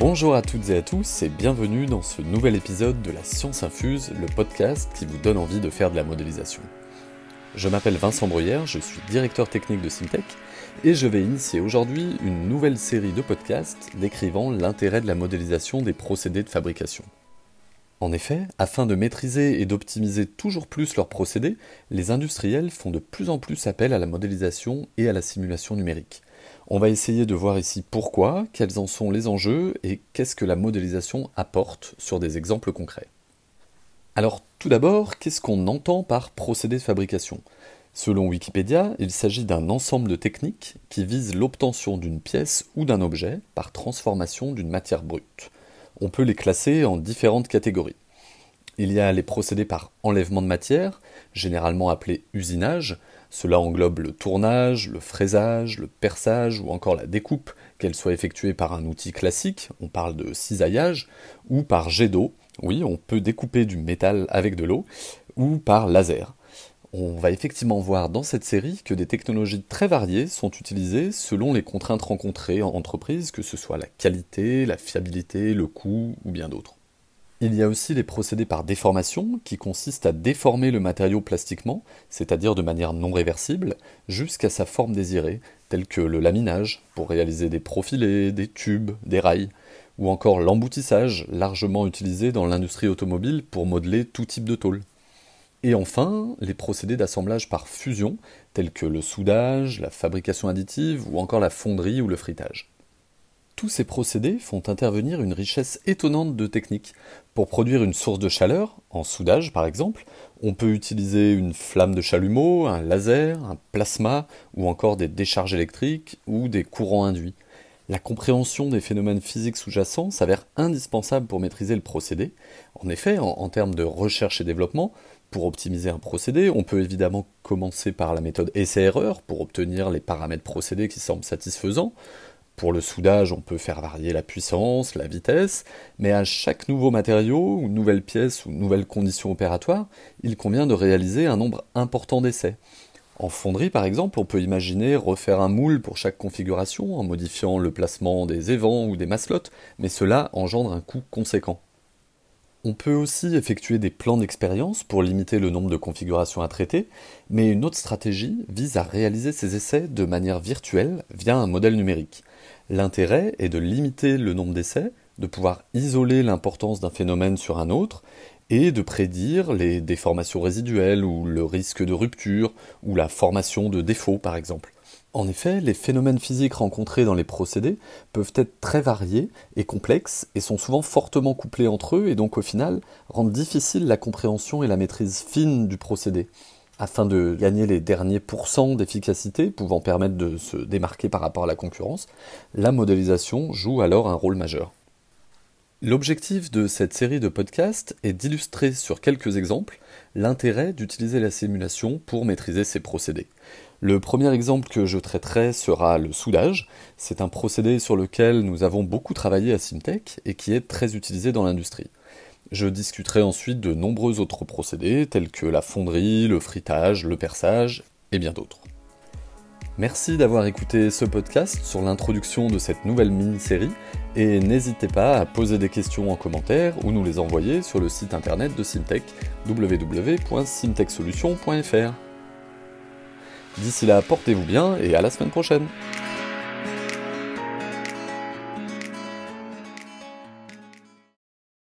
Bonjour à toutes et à tous et bienvenue dans ce nouvel épisode de la Science Infuse, le podcast qui vous donne envie de faire de la modélisation. Je m'appelle Vincent Bruyère, je suis directeur technique de Simtech et je vais initier aujourd'hui une nouvelle série de podcasts décrivant l'intérêt de la modélisation des procédés de fabrication. En effet, afin de maîtriser et d'optimiser toujours plus leurs procédés, les industriels font de plus en plus appel à la modélisation et à la simulation numérique. On va essayer de voir ici pourquoi, quels en sont les enjeux et qu'est-ce que la modélisation apporte sur des exemples concrets. Alors tout d'abord, qu'est-ce qu'on entend par procédé de fabrication? Selon Wikipédia, il s'agit d'un ensemble de techniques qui visent l'obtention d'une pièce ou d'un objet par transformation d'une matière brute. On peut les classer en différentes catégories. Il y a les procédés par enlèvement de matière, généralement appelés usinage, cela englobe le tournage, le fraisage, le perçage ou encore la découpe, qu'elle soit effectuée par un outil classique, on parle de cisaillage, ou par jet d'eau, oui, on peut découper du métal avec de l'eau, ou par laser. On va effectivement voir dans cette série que des technologies très variées sont utilisées selon les contraintes rencontrées en entreprise, que ce soit la qualité, la fiabilité, le coût ou bien d'autres. Il y a aussi les procédés par déformation, qui consistent à déformer le matériau plastiquement, c'est-à-dire de manière non réversible, jusqu'à sa forme désirée, telle que le laminage, pour réaliser des profilés, des tubes, des rails, ou encore l'emboutissage, largement utilisé dans l'industrie automobile pour modeler tout type de tôle. Et enfin, les procédés d'assemblage par fusion, tels que le soudage, la fabrication additive ou encore la fonderie ou le fritage. Tous ces procédés font intervenir une richesse étonnante de techniques. Pour produire une source de chaleur, en soudage par exemple, on peut utiliser une flamme de chalumeau, un laser, un plasma, ou encore des décharges électriques ou des courants induits. La compréhension des phénomènes physiques sous-jacents s'avère indispensable pour maîtriser le procédé. En effet, en, termes de recherche et développement, pour optimiser un procédé, on peut évidemment commencer par la méthode essai-erreur pour obtenir les paramètres procédés qui semblent satisfaisants. Pour le soudage, on peut faire varier la puissance, la vitesse, mais à chaque nouveau matériau, ou nouvelle pièce, ou nouvelle condition opératoire, il convient de réaliser un nombre important d'essais. En fonderie, par exemple, on peut imaginer refaire un moule pour chaque configuration en modifiant le placement des évents ou des maslottes, mais cela engendre un coût conséquent. On peut aussi effectuer des plans d'expérience pour limiter le nombre de configurations à traiter, mais une autre stratégie vise à réaliser ces essais de manière virtuelle via un modèle numérique. L'intérêt est de limiter le nombre d'essais, de pouvoir isoler l'importance d'un phénomène sur un autre, et de prédire les déformations résiduelles ou le risque de rupture ou la formation de défauts par exemple. En effet, les phénomènes physiques rencontrés dans les procédés peuvent être très variés et complexes et sont souvent fortement couplés entre eux et donc au final rendent difficile la compréhension et la maîtrise fine du procédé afin de gagner les derniers pourcents d'efficacité pouvant permettre de se démarquer par rapport à la concurrence, la modélisation joue alors un rôle majeur. L'objectif de cette série de podcasts est d'illustrer sur quelques exemples l'intérêt d'utiliser la simulation pour maîtriser ces procédés. Le premier exemple que je traiterai sera le soudage. C'est un procédé sur lequel nous avons beaucoup travaillé à Simtech et qui est très utilisé dans l'industrie. Je discuterai ensuite de nombreux autres procédés tels que la fonderie, le fritage, le perçage et bien d'autres. Merci d'avoir écouté ce podcast sur l'introduction de cette nouvelle mini-série et n'hésitez pas à poser des questions en commentaire ou nous les envoyer sur le site internet de Simtech www.simtechsolutions.fr. D'ici là, portez-vous bien et à la semaine prochaine